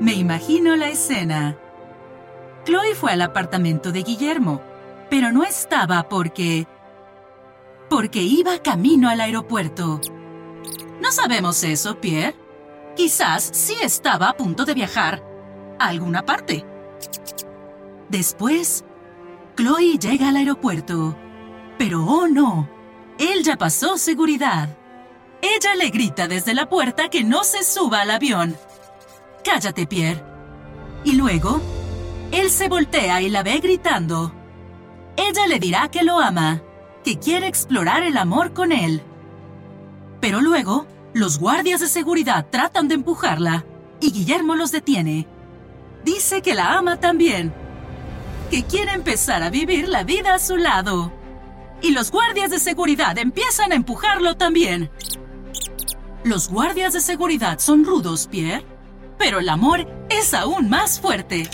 Me imagino la escena. Chloe fue al apartamento de Guillermo, pero no estaba porque... porque iba camino al aeropuerto. No sabemos eso, Pierre. Quizás sí estaba a punto de viajar a alguna parte. Después, Chloe llega al aeropuerto. Pero oh no, él ya pasó seguridad. Ella le grita desde la puerta que no se suba al avión. Cállate, Pierre. Y luego, él se voltea y la ve gritando. Ella le dirá que lo ama, que quiere explorar el amor con él. Pero luego, los guardias de seguridad tratan de empujarla y Guillermo los detiene. Dice que la ama también, que quiere empezar a vivir la vida a su lado. Y los guardias de seguridad empiezan a empujarlo también. Los guardias de seguridad son rudos, Pierre, pero el amor es aún más fuerte.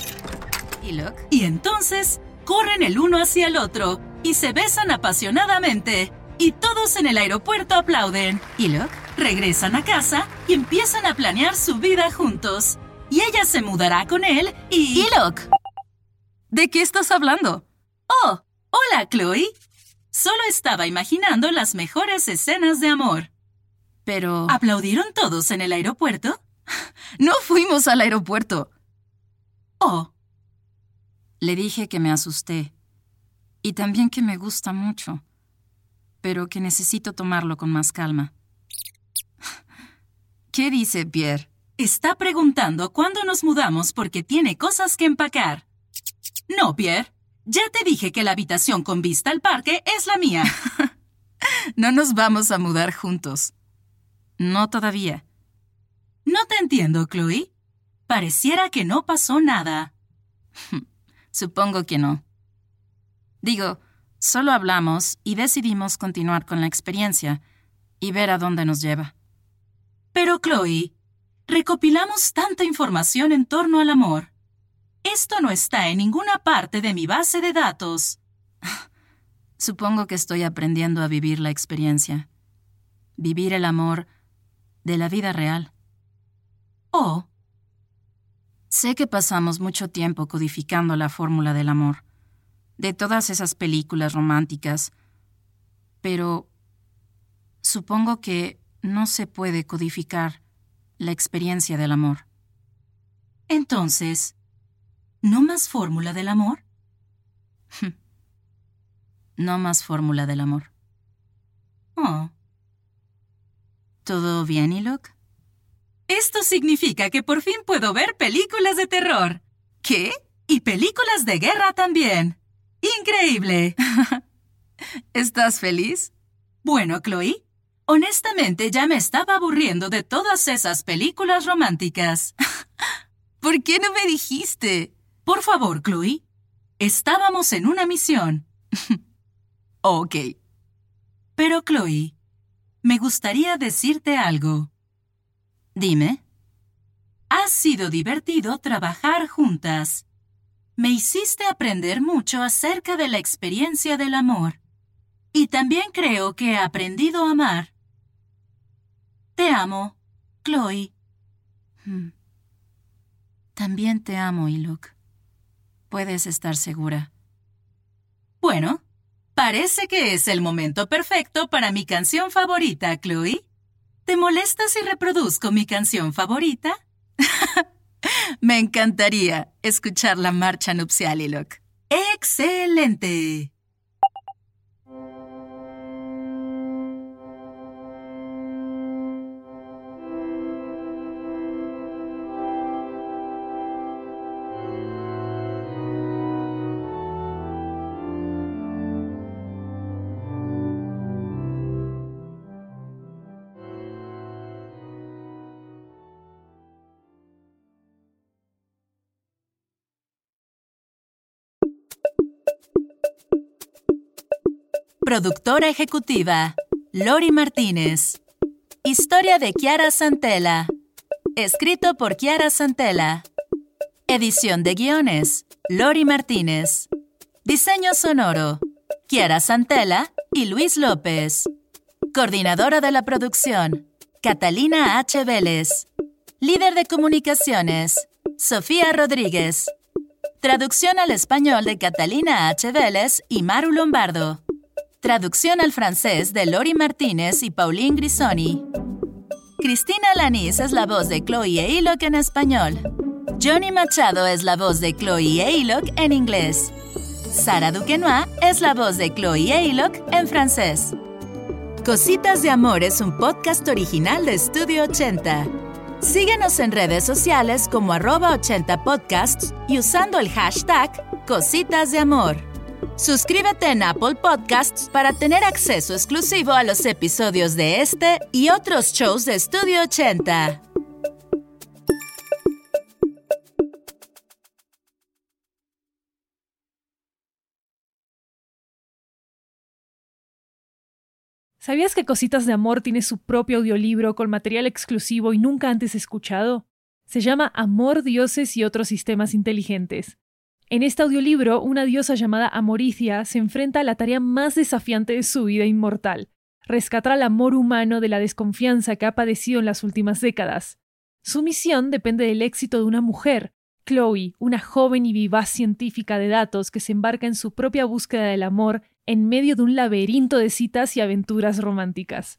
¿Y? Y entonces corren el uno hacia el otro y se besan apasionadamente. Y todos en el aeropuerto aplauden. ¿Y? Regresan a casa y empiezan a planear su vida juntos. Y ella se mudará con él y... ¿Y? ¿De qué estás hablando? Oh, hola, Chloe. Solo estaba imaginando las mejores escenas de amor. Pero... ¿Aplaudieron todos en el aeropuerto? No fuimos al aeropuerto. Oh, Le dije que me asusté. Y también que me gusta mucho. Pero que necesito tomarlo con más calma. ¿Qué dice Pierre? está preguntando cuándo nos mudamos porque tiene cosas que empacar. No, Pierre. Ya te dije que la habitación con vista al parque es la mía. No nos vamos a mudar juntos. No todavía. No te entiendo, Chloe. Pareciera que no pasó nada. Supongo que no. Digo, solo hablamos y decidimos continuar con la experiencia y ver a dónde nos lleva. Pero, Chloe, recopilamos tanta información en torno al amor. Esto no está en ninguna parte de mi base de datos. Supongo que estoy aprendiendo a vivir la experiencia. Vivir el amor de la vida real. Oh, Sé que pasamos mucho tiempo codificando la fórmula del amor, de todas esas películas románticas, pero supongo que no se puede codificar la experiencia del amor. entonces, ¿no más fórmula del amor? No más fórmula del amor. Oh, ¿Todo bien, Ilok? Esto significa que por fin puedo ver películas de terror. ¿Qué? Y películas de guerra también. Increíble. ¿Estás feliz? Bueno, Chloe, honestamente ya me estaba aburriendo de todas esas películas románticas. ¿Por qué no me dijiste? Por favor, Chloe. Estábamos en una misión. Ok. Pero Chloe, me gustaría decirte algo. Dime. Ha sido divertido trabajar juntas. Me hiciste aprender mucho acerca de la experiencia del amor. Y también creo que he aprendido a amar. Te amo, Chloe. Hmm. También te amo, Iluk. Puedes estar segura. Bueno, parece que es el momento perfecto para mi canción favorita, Chloe. ¿Te molesta si reproduzco mi canción favorita? Me encantaría escuchar la marcha nupcial, Ilok. ¡Excelente! Productora ejecutiva, Lori Martínez. Historia de Kiara Santella. Escrito por Kiara Santella. Edición de guiones, Lori Martínez. Diseño sonoro, Kiara Santella y Luis López. Coordinadora de la producción, Catalina H. Vélez. Líder de comunicaciones, Sofía Rodríguez. Traducción al español de Catalina H. Vélez y Maru Lombardo. Traducción al francés de Lori Martínez y Pauline Grisoni. Cristina Lanís es la voz de Chloe Aylock en español. Johnny Machado es la voz de Chloe Aylock en inglés. Sara Duquenois es la voz de Chloe Aylock en francés. Cositas de Amor es un podcast original de Studio 80. Síguenos en redes sociales como arroba 80 podcasts y usando el hashtag Cositas de Amor. Suscríbete en Apple Podcasts para tener acceso exclusivo a los episodios de este y otros shows de Estudio 80. ¿Sabías que Cositas de Amor tiene su propio audiolibro con material exclusivo y nunca antes escuchado? Se llama Amor, Dioses y otros sistemas inteligentes. En este audiolibro, una diosa llamada Amoricia se enfrenta a la tarea más desafiante de su vida inmortal, rescatar al amor humano de la desconfianza que ha padecido en las últimas décadas. Su misión depende del éxito de una mujer, Chloe, una joven y vivaz científica de datos que se embarca en su propia búsqueda del amor en medio de un laberinto de citas y aventuras románticas.